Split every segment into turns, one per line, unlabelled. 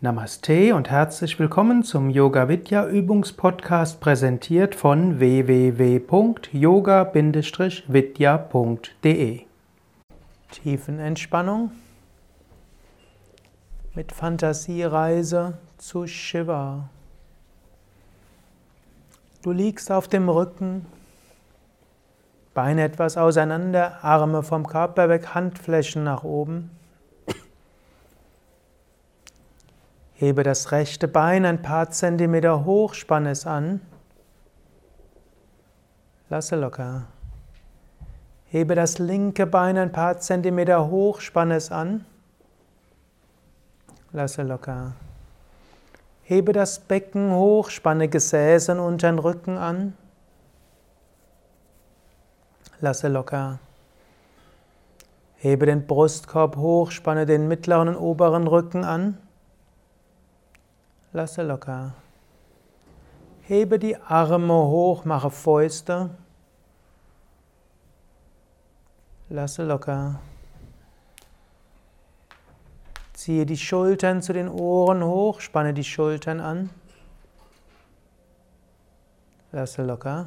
Namaste und herzlich willkommen zum Yoga Vidya Übungspodcast präsentiert von www.yoga-vidya.de. Tiefenentspannung mit Fantasiereise zu Shiva. Du liegst auf dem Rücken, Beine etwas auseinander, Arme vom Körper weg, Handflächen nach oben. Hebe das rechte Bein ein paar Zentimeter hoch, spanne es an. Lasse locker. Hebe das linke Bein ein paar Zentimeter hoch, spanne es an. Lasse locker. Hebe das Becken hoch, spanne Gesäß und unteren Rücken an. Lasse locker. Hebe den Brustkorb hoch, spanne den mittleren und oberen Rücken an. Lasse locker. Hebe die Arme hoch, mache Fäuste. Lasse locker. Ziehe die Schultern zu den Ohren hoch, spanne die Schultern an. Lasse locker.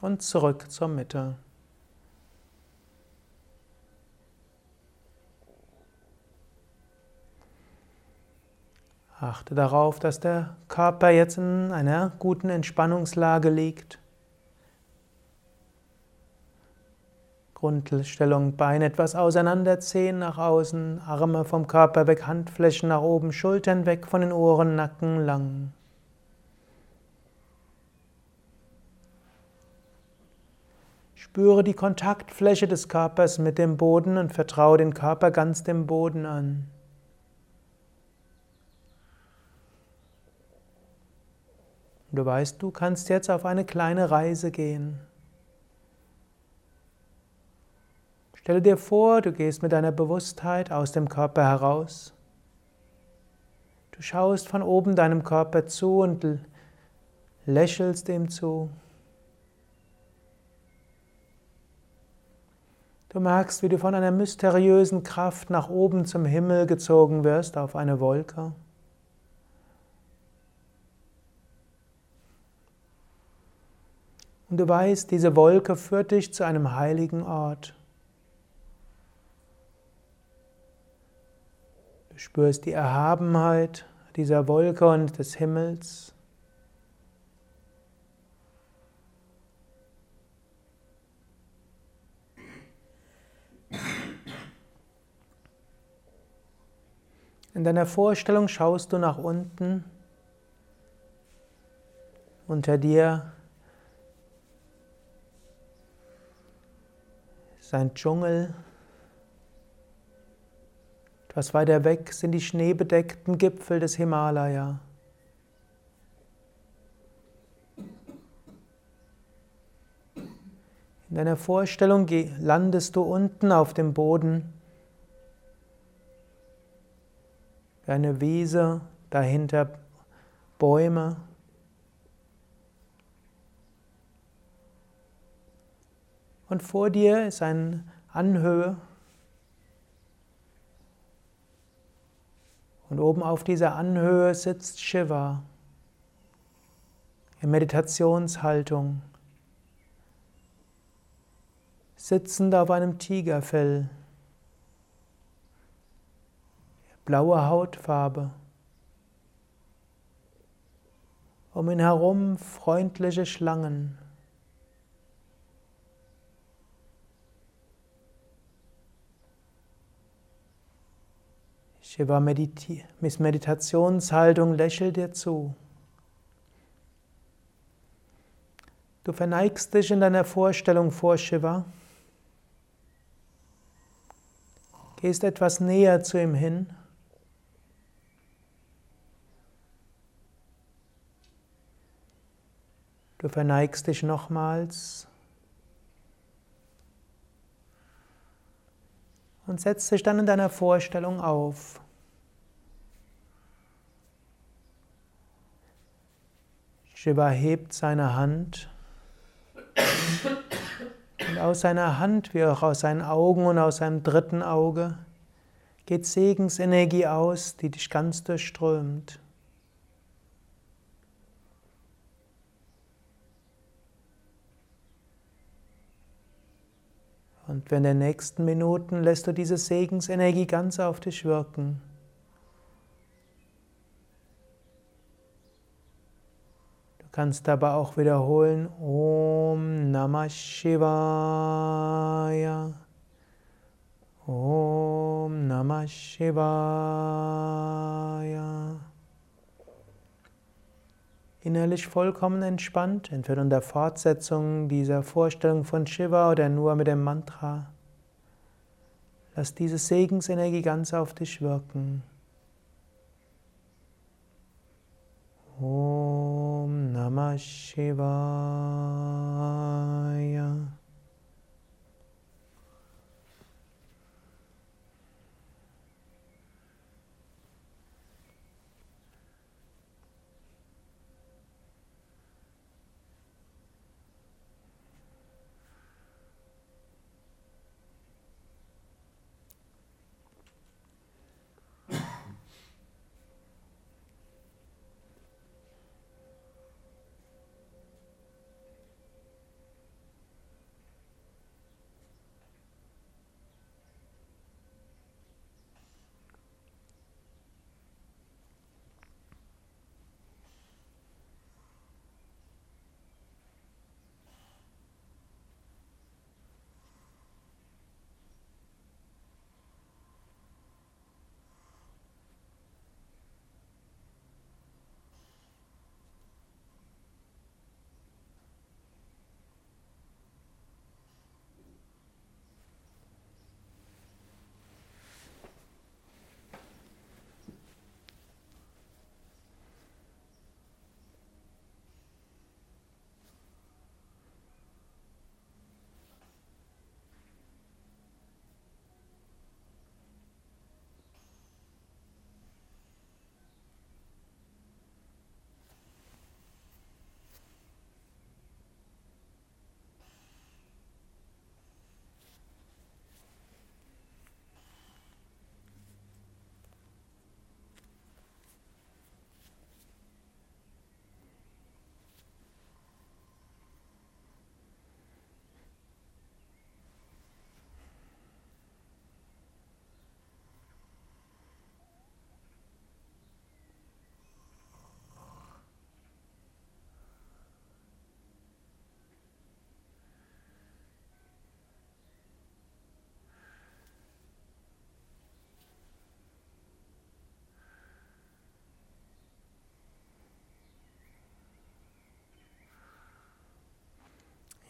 Und zurück zur Mitte. Achte darauf, dass der Körper jetzt in einer guten Entspannungslage liegt. Grundstellung Beine etwas auseinander, Zehen nach außen, Arme vom Körper weg, Handflächen nach oben, Schultern weg von den Ohren, Nacken lang. Spüre die Kontaktfläche des Körpers mit dem Boden und vertraue den Körper ganz dem Boden an. Du weißt, du kannst jetzt auf eine kleine Reise gehen. Stelle dir vor, du gehst mit deiner Bewusstheit aus dem Körper heraus. Du schaust von oben deinem Körper zu und lächelst ihm zu. Du merkst, wie du von einer mysteriösen Kraft nach oben zum Himmel gezogen wirst auf eine Wolke. Und du weißt, diese Wolke führt dich zu einem heiligen Ort. Du spürst die Erhabenheit dieser Wolke und des Himmels. In deiner Vorstellung schaust du nach unten. Unter dir ist ein Dschungel. Etwas weiter weg sind die schneebedeckten Gipfel des Himalaya. In deiner Vorstellung landest du unten auf dem Boden. Eine Wiese, dahinter Bäume. Und vor dir ist eine Anhöhe. Und oben auf dieser Anhöhe sitzt Shiva in Meditationshaltung, sitzend auf einem Tigerfell, blaue Hautfarbe, um ihn herum freundliche Schlangen. Shiva mit Meditationshaltung lächelt dir zu. Du verneigst dich in deiner Vorstellung vor Shiva. Gehst etwas näher zu ihm hin. Du verneigst dich nochmals und setzt dich dann in deiner Vorstellung auf. Shiva hebt seine Hand und aus seiner Hand wie auch aus seinen Augen und aus seinem dritten Auge geht Segensenergie aus, die dich ganz durchströmt. Und in den nächsten Minuten lässt du diese Segensenergie ganz auf dich wirken. kannst aber auch wiederholen Om Namah Shivaya. Om Namah Shivaya. Innerlich vollkommen entspannt, entweder in der Fortsetzung dieser Vorstellung von Shiva oder nur mit dem Mantra. Lass diese Segensenergie ganz auf dich wirken. Om Namah Shivaya.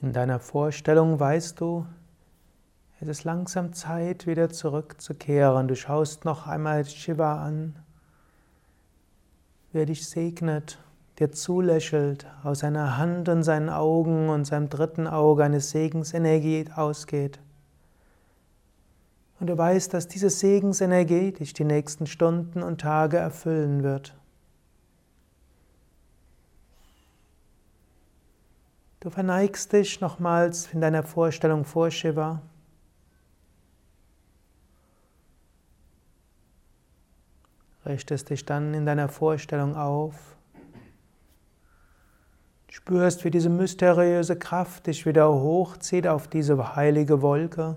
In deiner Vorstellung weißt du, es ist langsam Zeit, wieder zurückzukehren. Du schaust noch einmal Shiva an, wer dich segnet, dir zulächelt, aus seiner Hand und seinen Augen und seinem dritten Auge eine Segensenergie ausgeht. Und du weißt, dass diese Segensenergie dich die nächsten Stunden und Tage erfüllen wird. Du verneigst dich nochmals in deiner Vorstellung vor Shiva. Richtest dich dann in deiner Vorstellung auf. Spürst, wie diese mysteriöse Kraft dich wieder hochzieht auf diese heilige Wolke.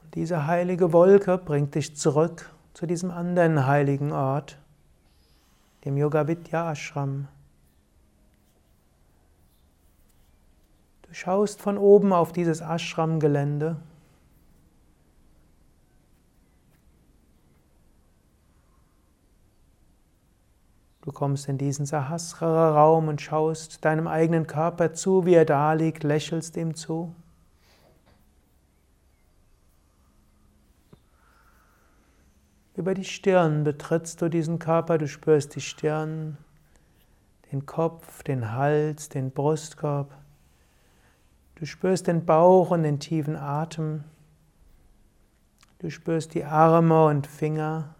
Und diese heilige Wolke bringt dich zurück zu diesem anderen heiligen Ort, dem Yoga Vidya Ashram. Du schaust von oben auf dieses Ashram-Gelände. kommst in diesen Sahasrara-Raum und schaust deinem eigenen Körper zu, wie er da liegt, lächelst ihm zu. Über die Stirn betrittst du diesen Körper, du spürst die Stirn, den Kopf, den Hals, den Brustkorb. Du spürst den Bauch und den tiefen Atem. Du spürst die Arme und Finger.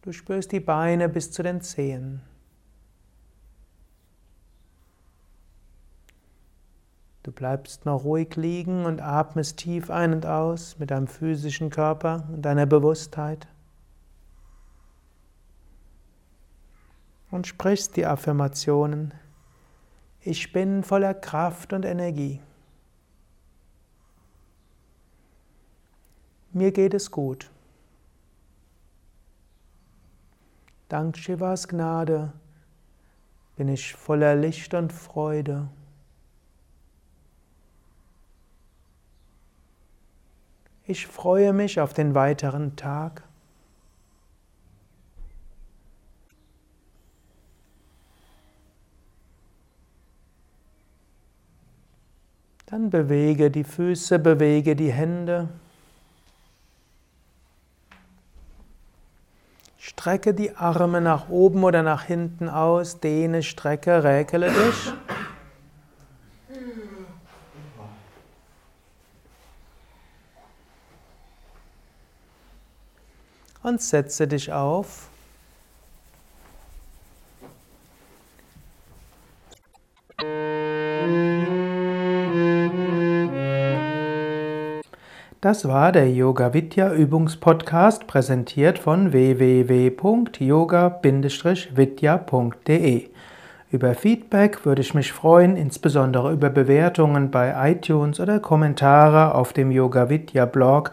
Du spürst die Beine bis zu den Zehen. Du bleibst noch ruhig liegen und atmest tief ein und aus mit deinem physischen Körper und deiner Bewusstheit. Und sprichst die Affirmationen. Ich bin voller Kraft und Energie. Mir geht es gut. Dank Shivas Gnade bin ich voller Licht und Freude. Ich freue mich auf den weiteren Tag. Dann bewege die Füße, bewege die Hände. Strecke die Arme nach oben oder nach hinten aus, dehne, strecke, räkele dich. Und setze dich auf. Das war der Yoga Vidya Übungspodcast, präsentiert von www.yoga-vidya.de. Über Feedback würde ich mich freuen, insbesondere über Bewertungen bei iTunes oder Kommentare auf dem Yoga Vidya Blog